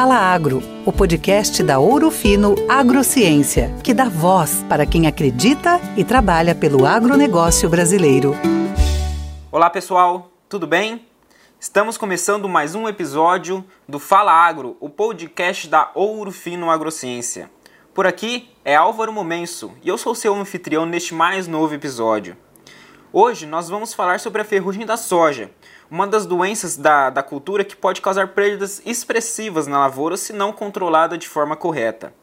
Fala Agro, o podcast da Ouro Fino Agrociência, que dá voz para quem acredita e trabalha pelo agronegócio brasileiro. Olá pessoal, tudo bem? Estamos começando mais um episódio do Fala Agro, o podcast da Ouro Fino Agrociência. Por aqui é Álvaro Momenso e eu sou seu anfitrião neste mais novo episódio. Hoje nós vamos falar sobre a ferrugem da soja, uma das doenças da, da cultura que pode causar perdas expressivas na lavoura se não controlada de forma correta.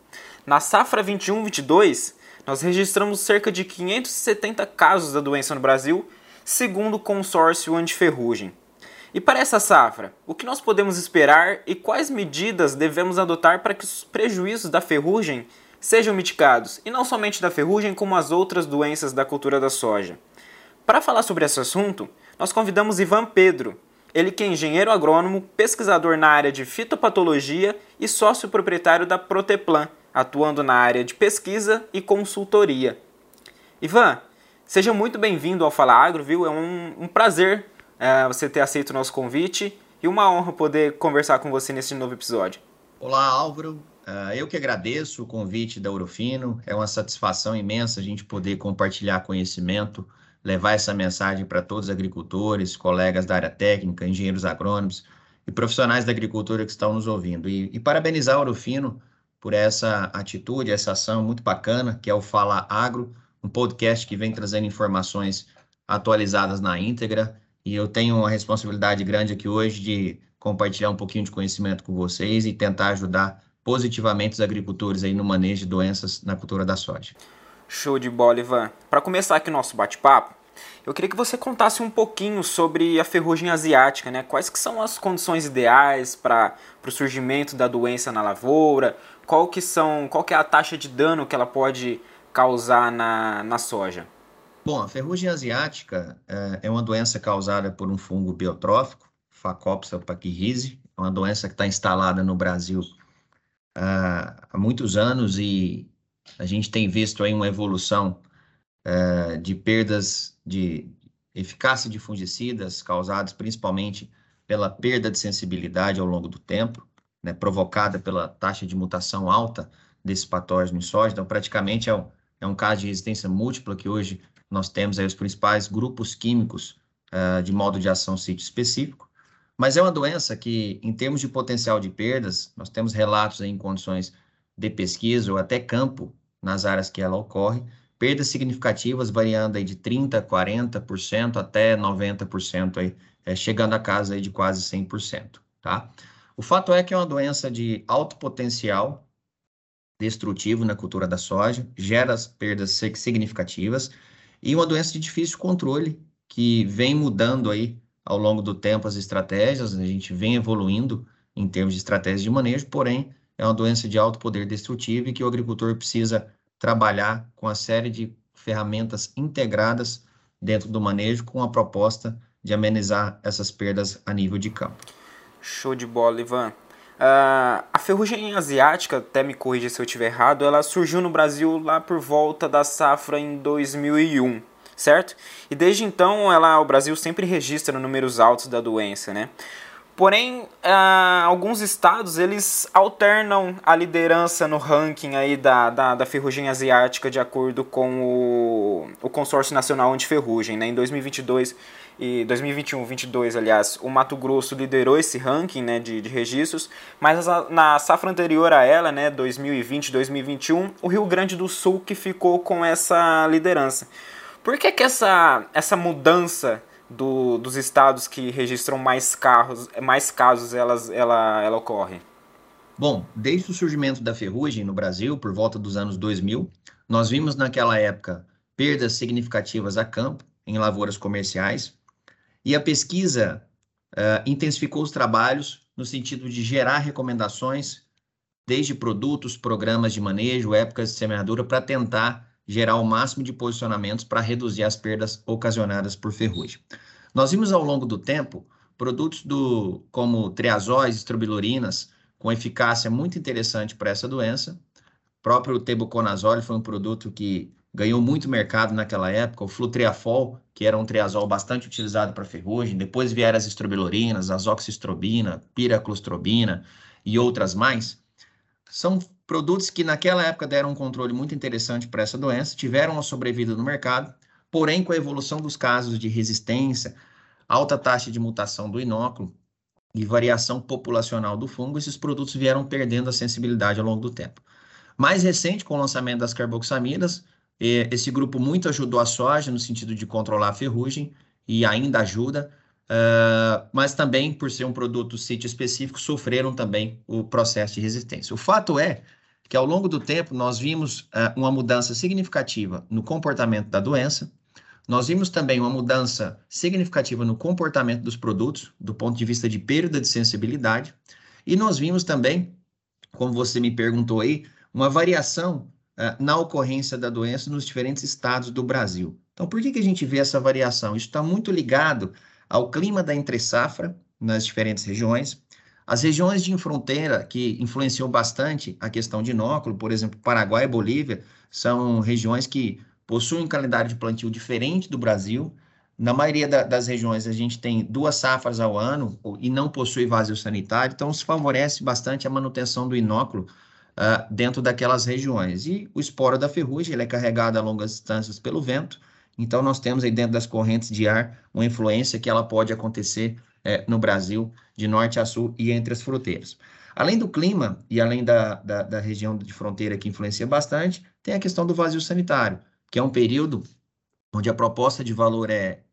Na safra 21-22, nós registramos cerca de 570 casos da doença no Brasil, segundo o consórcio antiferrugem. E para essa safra, o que nós podemos esperar e quais medidas devemos adotar para que os prejuízos da ferrugem sejam mitigados, e não somente da ferrugem, como as outras doenças da cultura da soja? Para falar sobre esse assunto, nós convidamos Ivan Pedro, ele que é engenheiro agrônomo, pesquisador na área de fitopatologia e sócio proprietário da Proteplan, atuando na área de pesquisa e consultoria. Ivan, seja muito bem-vindo ao Fala Agro, viu? É um, um prazer é, você ter aceito o nosso convite e uma honra poder conversar com você nesse novo episódio. Olá, Álvaro. Uh, eu que agradeço o convite da Urofino. É uma satisfação imensa a gente poder compartilhar conhecimento levar essa mensagem para todos os agricultores, colegas da área técnica, engenheiros agrônomos e profissionais da agricultura que estão nos ouvindo. E, e parabenizar o Orofino por essa atitude, essa ação muito bacana, que é o Fala Agro, um podcast que vem trazendo informações atualizadas na íntegra. E eu tenho uma responsabilidade grande aqui hoje de compartilhar um pouquinho de conhecimento com vocês e tentar ajudar positivamente os agricultores aí no manejo de doenças na cultura da soja. Show de bola, Ivan. Para começar aqui o nosso bate-papo, eu queria que você contasse um pouquinho sobre a ferrugem asiática, né? Quais que são as condições ideais para o surgimento da doença na lavoura? Qual que são, qual que é a taxa de dano que ela pode causar na, na soja? Bom, a ferrugem asiática é, é uma doença causada por um fungo biotrófico, Phacopsa pachyrhizae, é uma doença que está instalada no Brasil uh, há muitos anos e a gente tem visto aí uma evolução uh, de perdas de eficácia de fungicidas causadas principalmente pela perda de sensibilidade ao longo do tempo, né, provocada pela taxa de mutação alta desse patógeno em soja. Então, praticamente é um, é um caso de resistência múltipla que hoje nós temos aí os principais grupos químicos uh, de modo de ação sítio específico. Mas é uma doença que, em termos de potencial de perdas, nós temos relatos em condições de pesquisa ou até campo nas áreas que ela ocorre, perdas significativas variando aí de 30%, 40% até 90%, aí, é, chegando a casa aí de quase 100%, tá? O fato é que é uma doença de alto potencial destrutivo na cultura da soja, gera perdas significativas e uma doença de difícil controle que vem mudando aí ao longo do tempo as estratégias, a gente vem evoluindo em termos de estratégias de manejo, porém é uma doença de alto poder destrutivo e que o agricultor precisa trabalhar com a série de ferramentas integradas dentro do manejo com a proposta de amenizar essas perdas a nível de campo. Show de bola, Ivan. Uh, a ferrugem asiática, até me corrija se eu estiver errado, ela surgiu no Brasil lá por volta da safra em 2001, certo? E desde então ela, o Brasil sempre registra números altos da doença, né? Porém, uh, alguns estados eles alternam a liderança no ranking aí da, da, da ferrugem asiática de acordo com o, o consórcio nacional anti-ferrugem. Né? Em 2022 e 2021, 22, aliás, o Mato Grosso liderou esse ranking né, de, de registros, mas na safra anterior a ela, né, 2020, 2021, o Rio Grande do Sul que ficou com essa liderança. Por que, que essa, essa mudança do, dos estados que registram mais carros, mais casos elas, ela, ela ocorre? Bom, desde o surgimento da ferrugem no Brasil, por volta dos anos 2000, nós vimos naquela época perdas significativas a campo, em lavouras comerciais, e a pesquisa uh, intensificou os trabalhos no sentido de gerar recomendações, desde produtos, programas de manejo, épocas de semeadura, para tentar gerar o máximo de posicionamentos para reduzir as perdas ocasionadas por ferrugem. Nós vimos ao longo do tempo produtos do, como triazóis, estrobilurinas, com eficácia muito interessante para essa doença. O próprio tebuconazole foi um produto que ganhou muito mercado naquela época, o flutriafol, que era um triazol bastante utilizado para ferrugem, depois vieram as estrobilurinas, azoxistrobina, piraclostrobina, e outras mais, são produtos que naquela época deram um controle muito interessante para essa doença, tiveram uma sobrevida no mercado, porém com a evolução dos casos de resistência, alta taxa de mutação do inóculo e variação populacional do fungo, esses produtos vieram perdendo a sensibilidade ao longo do tempo. Mais recente, com o lançamento das carboxamidas, esse grupo muito ajudou a soja no sentido de controlar a ferrugem e ainda ajuda, uh, mas também, por ser um produto sítio específico, sofreram também o processo de resistência. O fato é que ao longo do tempo nós vimos uh, uma mudança significativa no comportamento da doença, nós vimos também uma mudança significativa no comportamento dos produtos, do ponto de vista de perda de sensibilidade, e nós vimos também, como você me perguntou aí, uma variação uh, na ocorrência da doença nos diferentes estados do Brasil. Então, por que, que a gente vê essa variação? Isso está muito ligado ao clima da entre-safra nas diferentes regiões, as regiões de fronteira que influenciam bastante a questão de inóculo, por exemplo, Paraguai e Bolívia, são regiões que possuem um calendário de plantio diferente do Brasil. Na maioria da, das regiões, a gente tem duas safras ao ano e não possui vazio sanitário, então isso favorece bastante a manutenção do inóculo uh, dentro daquelas regiões. E o esporo da ferrugem ele é carregado a longas distâncias pelo vento, então nós temos aí dentro das correntes de ar uma influência que ela pode acontecer é, no Brasil, de norte a sul e entre as fronteiras. Além do clima e além da, da, da região de fronteira que influencia bastante, tem a questão do vazio sanitário, que é um período onde a proposta de valor é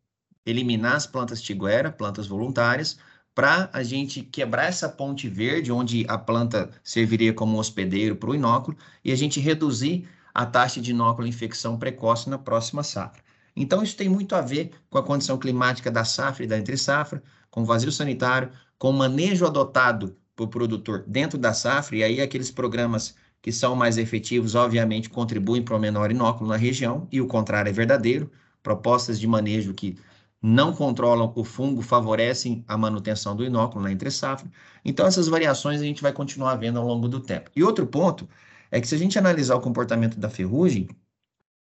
eliminar as plantas tiguera, plantas voluntárias, para a gente quebrar essa ponte verde, onde a planta serviria como hospedeiro para o inóculo, e a gente reduzir a taxa de inóculo infecção precoce na próxima safra. Então, isso tem muito a ver com a condição climática da safra e da entre-safra, com o vazio sanitário, com o manejo adotado por produtor dentro da safra, e aí aqueles programas que são mais efetivos, obviamente, contribuem para o menor inóculo na região, e o contrário é verdadeiro. Propostas de manejo que não controlam o fungo, favorecem a manutenção do inóculo na entre-safra. Então, essas variações a gente vai continuar vendo ao longo do tempo. E outro ponto é que se a gente analisar o comportamento da ferrugem,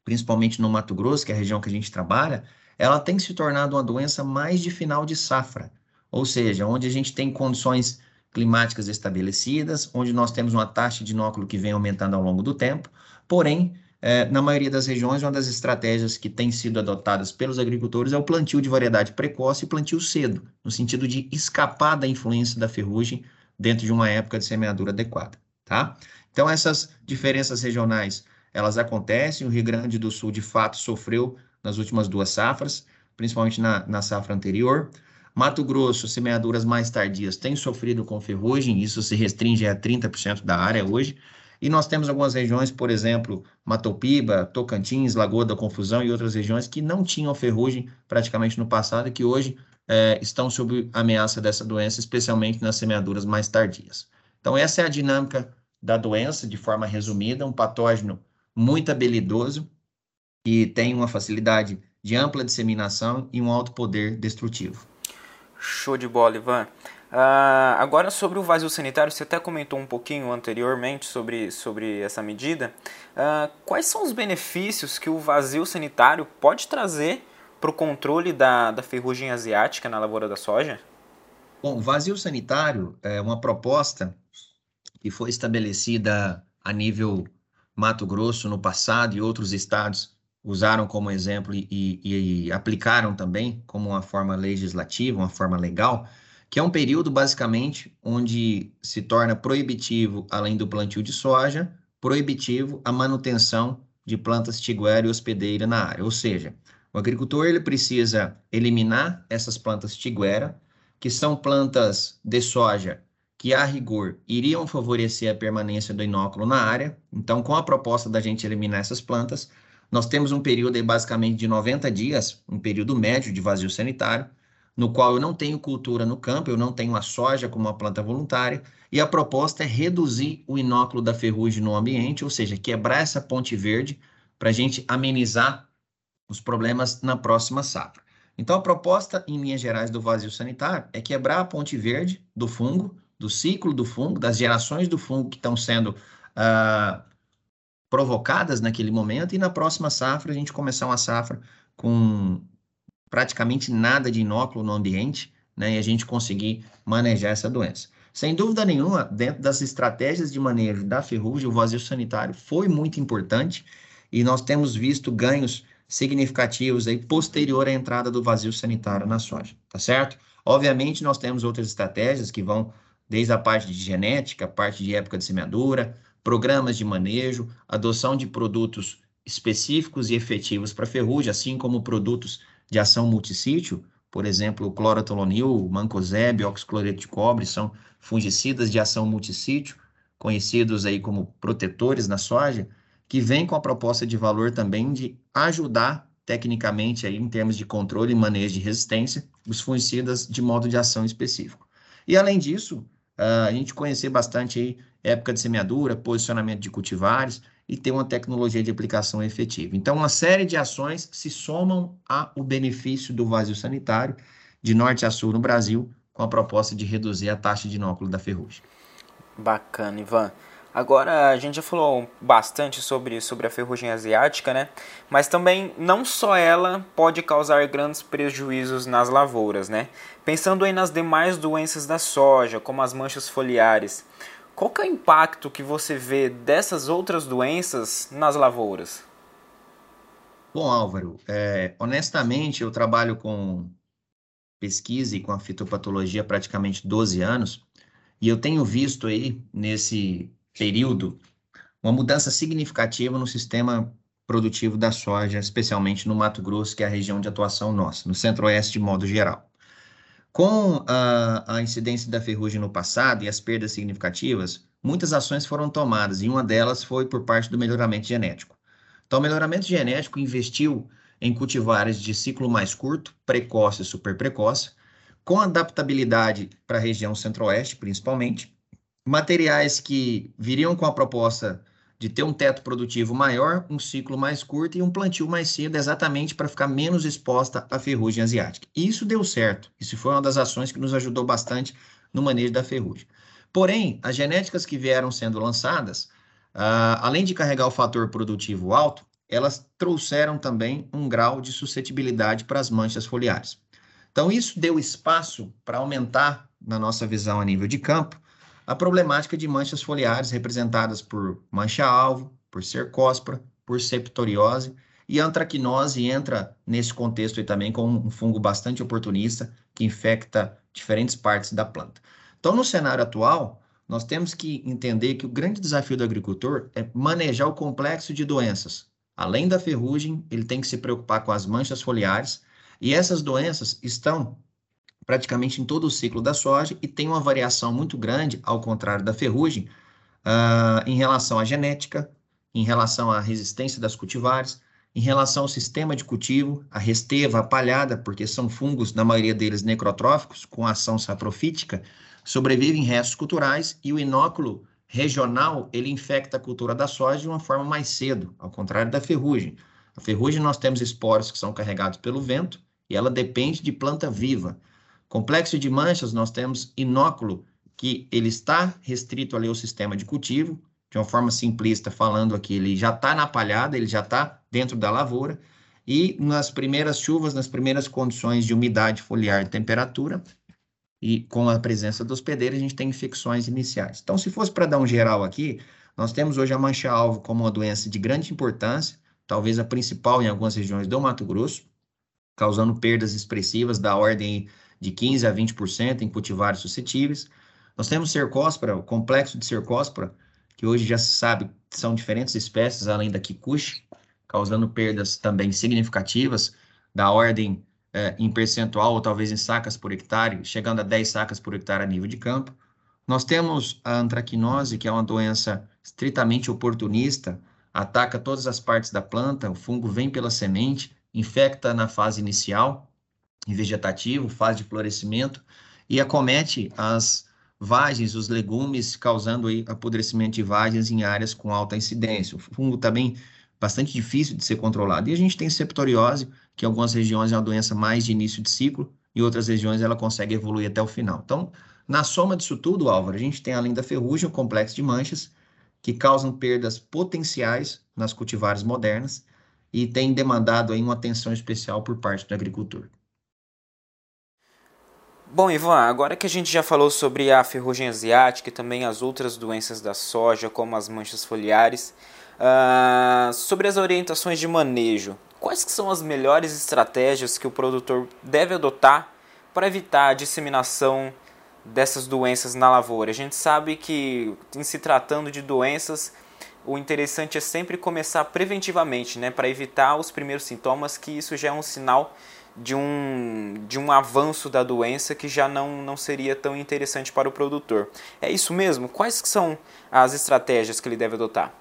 principalmente no Mato Grosso, que é a região que a gente trabalha, ela tem se tornado uma doença mais de final de safra, ou seja, onde a gente tem condições climáticas estabelecidas, onde nós temos uma taxa de inóculo que vem aumentando ao longo do tempo, porém, é, na maioria das regiões, uma das estratégias que tem sido adotadas pelos agricultores é o plantio de variedade precoce e plantio cedo, no sentido de escapar da influência da ferrugem dentro de uma época de semeadura adequada, tá? Então, essas diferenças regionais, elas acontecem, o Rio Grande do Sul, de fato, sofreu nas últimas duas safras, principalmente na, na safra anterior, Mato Grosso, semeaduras mais tardias, têm sofrido com ferrugem, isso se restringe a 30% da área hoje, e nós temos algumas regiões, por exemplo, Matopiba, Tocantins, Lagoa da Confusão e outras regiões que não tinham ferrugem praticamente no passado e que hoje é, estão sob ameaça dessa doença, especialmente nas semeaduras mais tardias. Então, essa é a dinâmica da doença, de forma resumida, um patógeno muito habilidoso e tem uma facilidade de ampla disseminação e um alto poder destrutivo. Show de bola, Ivan. Uh, agora sobre o vazio sanitário, você até comentou um pouquinho anteriormente sobre, sobre essa medida. Uh, quais são os benefícios que o vazio sanitário pode trazer para o controle da, da ferrugem asiática na lavoura da soja? Bom, o vazio sanitário é uma proposta que foi estabelecida a nível Mato Grosso no passado e outros estados usaram como exemplo e, e, e aplicaram também como uma forma legislativa, uma forma legal que é um período basicamente onde se torna proibitivo, além do plantio de soja, proibitivo a manutenção de plantas tiguera e hospedeira na área. Ou seja, o agricultor ele precisa eliminar essas plantas tiguera, que são plantas de soja que, a rigor, iriam favorecer a permanência do inóculo na área. Então, com a proposta da gente eliminar essas plantas, nós temos um período aí, basicamente de 90 dias, um período médio de vazio sanitário, no qual eu não tenho cultura no campo, eu não tenho a soja como uma planta voluntária, e a proposta é reduzir o inóculo da ferrugem no ambiente, ou seja, quebrar essa ponte verde para a gente amenizar os problemas na próxima safra. Então, a proposta, em linhas gerais, do vazio sanitário é quebrar a ponte verde do fungo, do ciclo do fungo, das gerações do fungo que estão sendo uh, provocadas naquele momento, e na próxima safra a gente começar uma safra com praticamente nada de inóculo no ambiente, né, e a gente conseguir manejar essa doença. Sem dúvida nenhuma, dentro das estratégias de manejo da ferrugem, o vazio sanitário foi muito importante e nós temos visto ganhos significativos aí posterior à entrada do vazio sanitário na soja, tá certo? Obviamente, nós temos outras estratégias que vão desde a parte de genética, parte de época de semeadura, programas de manejo, adoção de produtos específicos e efetivos para ferrugem, assim como produtos de ação multissítio, por exemplo, o clorotolonil, mancozeb, oxicloreto de cobre, são fungicidas de ação multissítio, conhecidos aí como protetores na soja, que vem com a proposta de valor também de ajudar tecnicamente aí em termos de controle e manejo de resistência os fungicidas de modo de ação específico. E além disso, a gente conhecer bastante aí época de semeadura, posicionamento de cultivares e ter uma tecnologia de aplicação efetiva. Então, uma série de ações se somam ao benefício do vazio sanitário de norte a sul no Brasil, com a proposta de reduzir a taxa de inóculo da ferrugem. Bacana, Ivan. Agora, a gente já falou bastante sobre, sobre a ferrugem asiática, né? Mas também não só ela pode causar grandes prejuízos nas lavouras, né? Pensando aí nas demais doenças da soja, como as manchas foliares, qual que é o impacto que você vê dessas outras doenças nas lavouras? Bom, Álvaro, é, honestamente, eu trabalho com pesquisa e com a fitopatologia há praticamente 12 anos, e eu tenho visto aí, nesse período, uma mudança significativa no sistema produtivo da soja, especialmente no Mato Grosso, que é a região de atuação nossa, no centro-oeste de modo geral. Com a, a incidência da ferrugem no passado e as perdas significativas, muitas ações foram tomadas e uma delas foi por parte do melhoramento genético. Então, o melhoramento genético investiu em cultivares de ciclo mais curto, precoce e super precoce, com adaptabilidade para a região centro-oeste, principalmente, materiais que viriam com a proposta de ter um teto produtivo maior, um ciclo mais curto e um plantio mais cedo, exatamente para ficar menos exposta à ferrugem asiática. E isso deu certo. Isso foi uma das ações que nos ajudou bastante no manejo da ferrugem. Porém, as genéticas que vieram sendo lançadas, uh, além de carregar o fator produtivo alto, elas trouxeram também um grau de suscetibilidade para as manchas foliares. Então, isso deu espaço para aumentar, na nossa visão a nível de campo, a problemática de manchas foliares representadas por mancha-alvo, por cercóspora, por septoriose, e a antracnose entra nesse contexto aí também como um fungo bastante oportunista que infecta diferentes partes da planta. Então, no cenário atual, nós temos que entender que o grande desafio do agricultor é manejar o complexo de doenças. Além da ferrugem, ele tem que se preocupar com as manchas foliares, e essas doenças estão praticamente em todo o ciclo da soja e tem uma variação muito grande, ao contrário da ferrugem, uh, em relação à genética, em relação à resistência das cultivares, em relação ao sistema de cultivo, a resteva, a palhada, porque são fungos, na maioria deles necrotróficos, com ação saprofítica, sobrevivem em restos culturais e o inóculo regional, ele infecta a cultura da soja de uma forma mais cedo, ao contrário da ferrugem. A ferrugem nós temos esporos que são carregados pelo vento e ela depende de planta viva. Complexo de manchas, nós temos inóculo, que ele está restrito ali ao sistema de cultivo, de uma forma simplista, falando aqui, ele já está na palhada, ele já está dentro da lavoura, e nas primeiras chuvas, nas primeiras condições de umidade foliar e temperatura, e com a presença dos hospedeiros, a gente tem infecções iniciais. Então, se fosse para dar um geral aqui, nós temos hoje a mancha-alvo como uma doença de grande importância, talvez a principal em algumas regiões do Mato Grosso, causando perdas expressivas da ordem de 15% a 20% em cultivares suscetíveis. Nós temos cercóspora, o complexo de cercóspora, que hoje já se sabe são diferentes espécies, além da kikuchi, causando perdas também significativas, da ordem é, em percentual ou talvez em sacas por hectare, chegando a 10 sacas por hectare a nível de campo. Nós temos a antracnose, que é uma doença estritamente oportunista, ataca todas as partes da planta, o fungo vem pela semente, infecta na fase inicial, vegetativo, fase de florescimento, e acomete as vagens, os legumes, causando aí apodrecimento de vagens em áreas com alta incidência. O fungo também bastante difícil de ser controlado. E a gente tem septoriose, que em algumas regiões é uma doença mais de início de ciclo, e outras regiões ela consegue evoluir até o final. Então, na soma disso tudo, Álvaro, a gente tem além da ferrugem o complexo de manchas, que causam perdas potenciais nas cultivares modernas e tem demandado aí uma atenção especial por parte do agricultor. Bom, Ivan, agora que a gente já falou sobre a ferrugem asiática e também as outras doenças da soja, como as manchas foliares, uh, sobre as orientações de manejo, quais que são as melhores estratégias que o produtor deve adotar para evitar a disseminação dessas doenças na lavoura? A gente sabe que, em se tratando de doenças, o interessante é sempre começar preventivamente, né, para evitar os primeiros sintomas, que isso já é um sinal de um, de um avanço da doença que já não, não seria tão interessante para o produtor. É isso mesmo? Quais são as estratégias que ele deve adotar?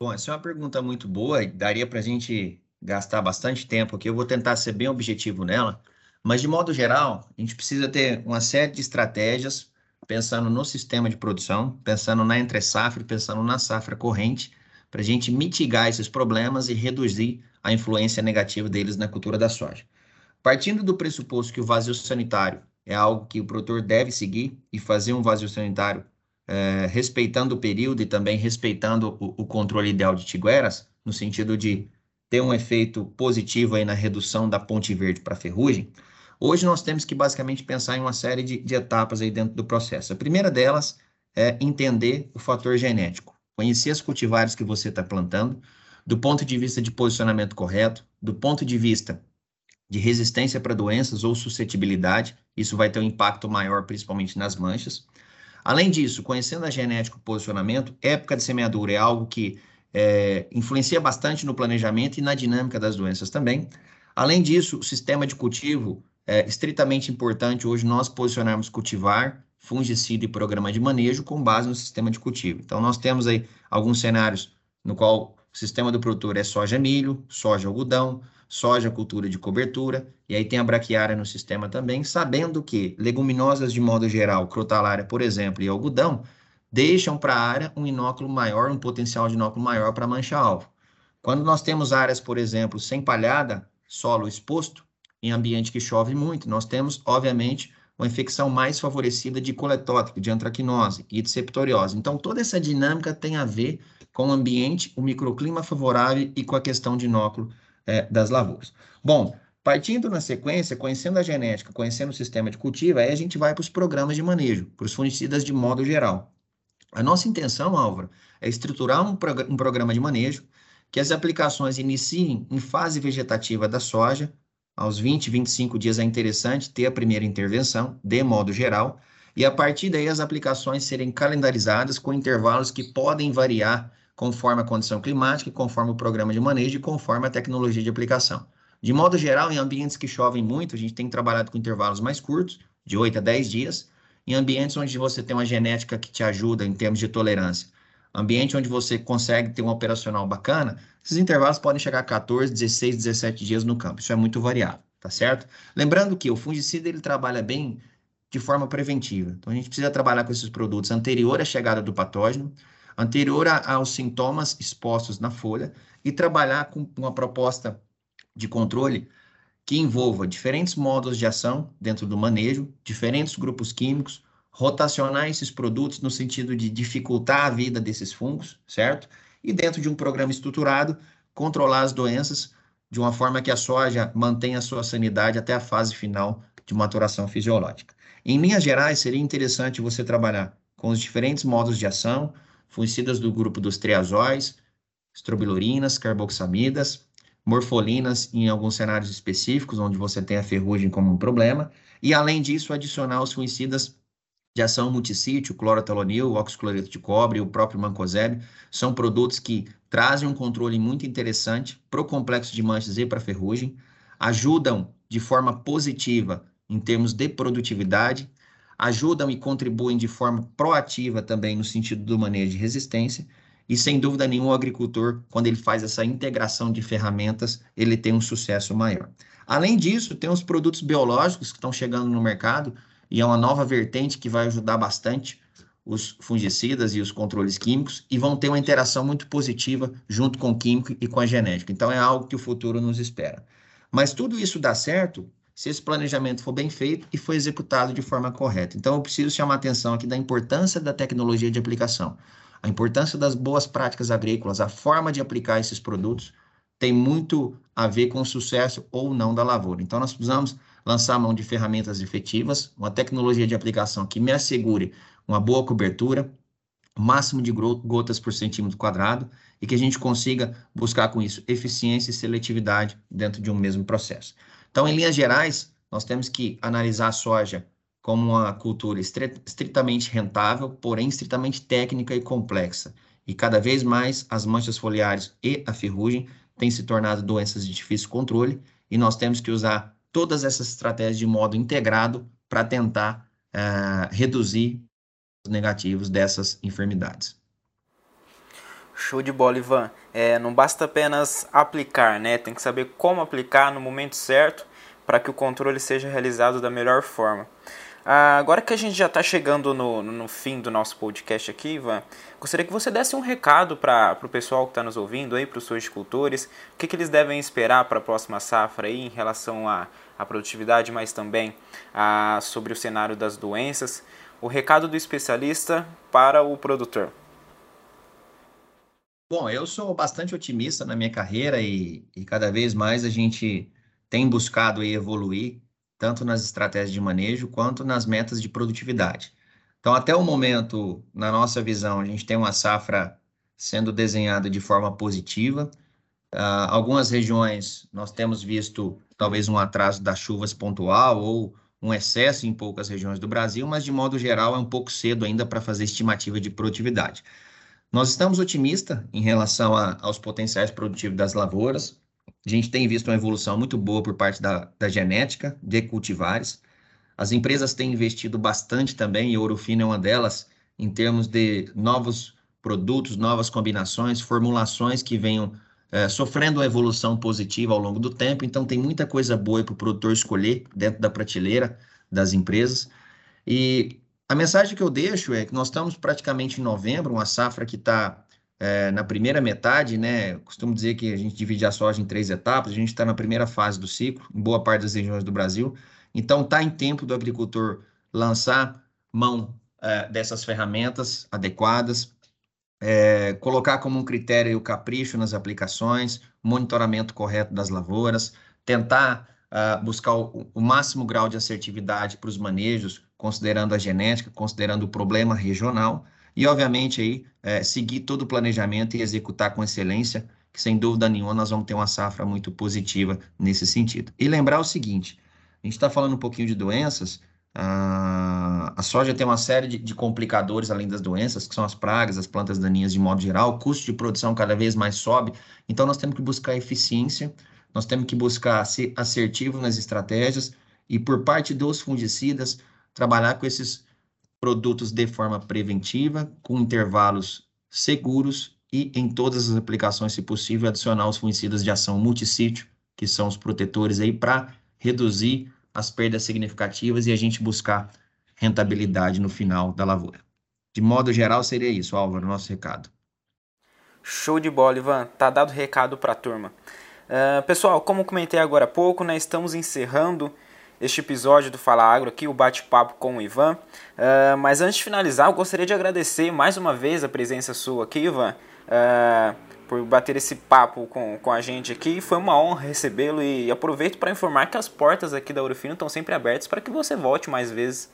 Bom, essa é uma pergunta muito boa daria para a gente gastar bastante tempo aqui. Eu vou tentar ser bem objetivo nela, mas de modo geral, a gente precisa ter uma série de estratégias pensando no sistema de produção, pensando na entre-safra, pensando na safra corrente, para a gente mitigar esses problemas e reduzir a influência negativa deles na cultura da soja. Partindo do pressuposto que o vazio sanitário é algo que o produtor deve seguir e fazer um vazio sanitário é, respeitando o período e também respeitando o, o, controle ideal de tigueras, no sentido de ter um efeito positivo aí na redução da ponte verde para ferrugem, hoje nós temos que basicamente pensar em uma série de, de etapas aí dentro do processo. A primeira delas é entender o fator genético, conhecer as cultivares que você está plantando, do ponto de vista de posicionamento correto, do ponto de vista de resistência para doenças ou suscetibilidade, isso vai ter um impacto maior, principalmente nas manchas. Além disso, conhecendo a genética e posicionamento, época de semeadura é algo que é, influencia bastante no planejamento e na dinâmica das doenças também. Além disso, o sistema de cultivo é estritamente importante hoje nós posicionarmos cultivar, fungicida e programa de manejo com base no sistema de cultivo. Então, nós temos aí alguns cenários no qual o sistema do produtor é soja-milho, soja-algodão, soja cultura de cobertura, e aí tem a braquiária no sistema também, sabendo que leguminosas de modo geral, crotalária, por exemplo, e algodão, deixam para a área um inóculo maior, um potencial de inóculo maior para mancha-alvo. Quando nós temos áreas, por exemplo, sem palhada, solo exposto, em ambiente que chove muito, nós temos, obviamente, uma infecção mais favorecida de coletótrico, de antracnose e de septoriose. Então, toda essa dinâmica tem a ver com o ambiente, o microclima favorável e com a questão de inóculo é, das lavouras. Bom, partindo na sequência, conhecendo a genética, conhecendo o sistema de cultivo, aí a gente vai para os programas de manejo, para os fungicidas de modo geral. A nossa intenção, Álvaro, é estruturar um, prog um programa de manejo que as aplicações iniciem em fase vegetativa da soja, aos 20, 25 dias é interessante ter a primeira intervenção, de modo geral, e a partir daí as aplicações serem calendarizadas com intervalos que podem variar conforme a condição climática, conforme o programa de manejo e conforme a tecnologia de aplicação. De modo geral, em ambientes que chovem muito, a gente tem trabalhado com intervalos mais curtos, de 8 a 10 dias, em ambientes onde você tem uma genética que te ajuda em termos de tolerância, ambiente onde você consegue ter um operacional bacana, esses intervalos podem chegar a 14, 16, 17 dias no campo. Isso é muito variável, tá certo? Lembrando que o fungicida ele trabalha bem de forma preventiva. Então a gente precisa trabalhar com esses produtos anterior à chegada do patógeno, anterior a, aos sintomas expostos na folha e trabalhar com uma proposta de controle que envolva diferentes modos de ação dentro do manejo, diferentes grupos químicos, rotacionar esses produtos no sentido de dificultar a vida desses fungos, certo? E dentro de um programa estruturado, controlar as doenças de uma forma que a soja mantenha a sua sanidade até a fase final de maturação fisiológica. Em linhas gerais, seria interessante você trabalhar com os diferentes modos de ação, fungicidas do grupo dos triazóis, estrobilurinas, carboxamidas, morfolinas em alguns cenários específicos, onde você tem a ferrugem como um problema, e além disso, adicionar os fungicidas de ação multissítio, clorotalonil, oxicloreto de cobre, o próprio mancozeb, são produtos que trazem um controle muito interessante para o complexo de manchas e para a ferrugem, ajudam de forma positiva em termos de produtividade, ajudam e contribuem de forma proativa também no sentido do manejo de resistência. E sem dúvida nenhuma, o agricultor, quando ele faz essa integração de ferramentas, ele tem um sucesso maior. Além disso, tem os produtos biológicos que estão chegando no mercado e é uma nova vertente que vai ajudar bastante os fungicidas e os controles químicos e vão ter uma interação muito positiva junto com o químico e com a genética. Então é algo que o futuro nos espera. Mas tudo isso dá certo se esse planejamento for bem feito e for executado de forma correta. Então, eu preciso chamar a atenção aqui da importância da tecnologia de aplicação, a importância das boas práticas agrícolas, a forma de aplicar esses produtos tem muito a ver com o sucesso ou não da lavoura. Então, nós precisamos lançar mão de ferramentas efetivas, uma tecnologia de aplicação que me assegure uma boa cobertura, máximo de gotas por centímetro quadrado e que a gente consiga buscar com isso eficiência e seletividade dentro de um mesmo processo. Então, em linhas gerais, nós temos que analisar a soja como uma cultura estritamente rentável, porém estritamente técnica e complexa. E cada vez mais as manchas foliares e a ferrugem têm se tornado doenças de difícil controle e nós temos que usar todas essas estratégias de modo integrado para tentar uh, reduzir os negativos dessas enfermidades. Show de bola, Ivan. É, não basta apenas aplicar, né? Tem que saber como aplicar no momento certo para que o controle seja realizado da melhor forma. Ah, agora que a gente já está chegando no, no fim do nosso podcast aqui, Ivan, gostaria que você desse um recado para o pessoal que está nos ouvindo aí, para os sojicultores, o que, que eles devem esperar para a próxima safra aí em relação à, à produtividade, mas também ah, sobre o cenário das doenças. O recado do especialista para o produtor. Bom, eu sou bastante otimista na minha carreira e, e cada vez mais a gente tem buscado evoluir tanto nas estratégias de manejo quanto nas metas de produtividade. Então, até o momento, na nossa visão, a gente tem uma safra sendo desenhada de forma positiva. Uh, algumas regiões nós temos visto talvez um atraso das chuvas pontual ou um excesso em poucas regiões do Brasil, mas de modo geral é um pouco cedo ainda para fazer estimativa de produtividade. Nós estamos otimistas em relação a, aos potenciais produtivos das lavouras. A gente tem visto uma evolução muito boa por parte da, da genética de cultivares. As empresas têm investido bastante também, e Ouro Fino é uma delas, em termos de novos produtos, novas combinações, formulações que venham é, sofrendo uma evolução positiva ao longo do tempo. Então, tem muita coisa boa para o produtor escolher dentro da prateleira das empresas. E a mensagem que eu deixo é que nós estamos praticamente em novembro, uma safra que está é, na primeira metade, né? costumo dizer que a gente divide a soja em três etapas, a gente está na primeira fase do ciclo, em boa parte das regiões do Brasil. Então, está em tempo do agricultor lançar mão é, dessas ferramentas adequadas, é, colocar como um critério o capricho nas aplicações, monitoramento correto das lavouras, tentar uh, buscar o, o, máximo grau de assertividade para os manejos, considerando a genética, considerando o problema regional, e, obviamente, aí, é, seguir todo o planejamento e executar com excelência, que sem dúvida nenhuma nós vamos ter uma safra muito positiva nesse sentido. E lembrar o seguinte: a gente está falando um pouquinho de doenças, a, a soja tem uma série de, de, complicadores além das doenças, que são as pragas, as plantas daninhas de modo geral, o custo de produção cada vez mais sobe, então nós temos que buscar eficiência, nós temos que buscar ser assertivo nas estratégias e, por parte dos fungicidas, trabalhar com esses produtos de forma preventiva, com intervalos seguros e em todas as aplicações, se possível, adicionar os fungicidas de ação multissítio, que são os protetores aí, para reduzir as perdas significativas e a gente buscar rentabilidade no final da lavoura. De modo geral, seria isso, Álvaro, nosso recado. Show de bola, Ivan. Tá dado recado para a turma. Uh, pessoal, como comentei agora há pouco, né, estamos encerrando este episódio do Fala Agro aqui, o bate-papo com o Ivan. Uh, mas antes de finalizar, eu gostaria de agradecer mais uma vez a presença sua aqui, Ivan, uh, por bater esse papo com, com a gente aqui. Foi uma honra recebê-lo e aproveito para informar que as portas aqui da Urufino estão sempre abertas para que você volte mais vezes.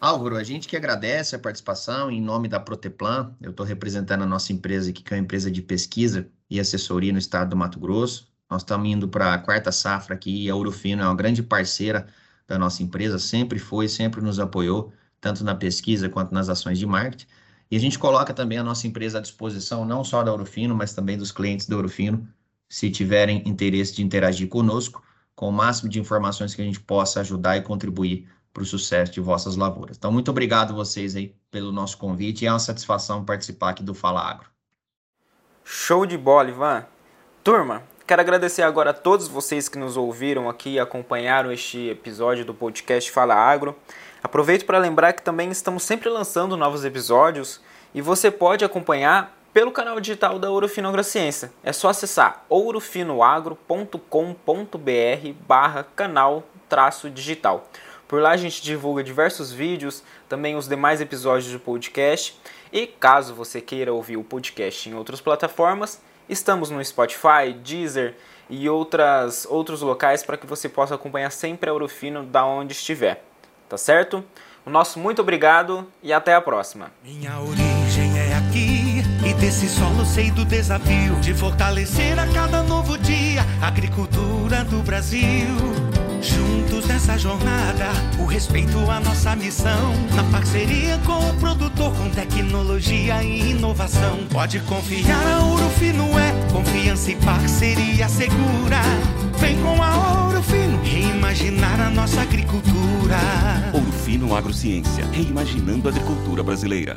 Álvaro, a gente que agradece a participação em nome da Proteplan. Eu estou representando a nossa empresa aqui, que é uma empresa de pesquisa e assessoria no estado do Mato Grosso. Nós estamos indo para a quarta safra aqui e a Urufino é uma grande parceira da nossa empresa, sempre foi, sempre nos apoiou, tanto na pesquisa quanto nas ações de marketing. E a gente coloca também a nossa empresa à disposição, não só da Urufino, mas também dos clientes da Urufino, se tiverem interesse de interagir conosco, com o máximo de informações que a gente possa ajudar e contribuir para o sucesso de vossas lavouras. Então, muito obrigado vocês aí pelo nosso convite e é uma satisfação participar aqui do Fala Agro. Show de bola, Ivan. Turma, Quero agradecer agora a todos vocês que nos ouviram aqui e acompanharam este episódio do podcast Fala Agro. Aproveito para lembrar que também estamos sempre lançando novos episódios e você pode acompanhar pelo canal digital da Ourofino Agrociência. É só acessar ourofinoagro.com.br barra canal traço digital. Por lá a gente divulga diversos vídeos, também os demais episódios do podcast. E caso você queira ouvir o podcast em outras plataformas, Estamos no Spotify, Deezer, e outras, outros locais para que você possa acompanhar sempre a Ouro Fino da onde estiver. Tá certo? O nosso muito obrigado e até a próxima. Minha origem é aqui e desse solo sei do desafio de fortalecer a cada novo dia a agricultura do Brasil. Juntos nessa jornada, o respeito à nossa missão. Na parceria com o produtor, com tecnologia e inovação. Pode confiar, a Ouro Fino é confiança e parceria segura. Vem com a Ouro Fino reimaginar a nossa agricultura. Ouro Fino Agrociência, reimaginando a agricultura brasileira.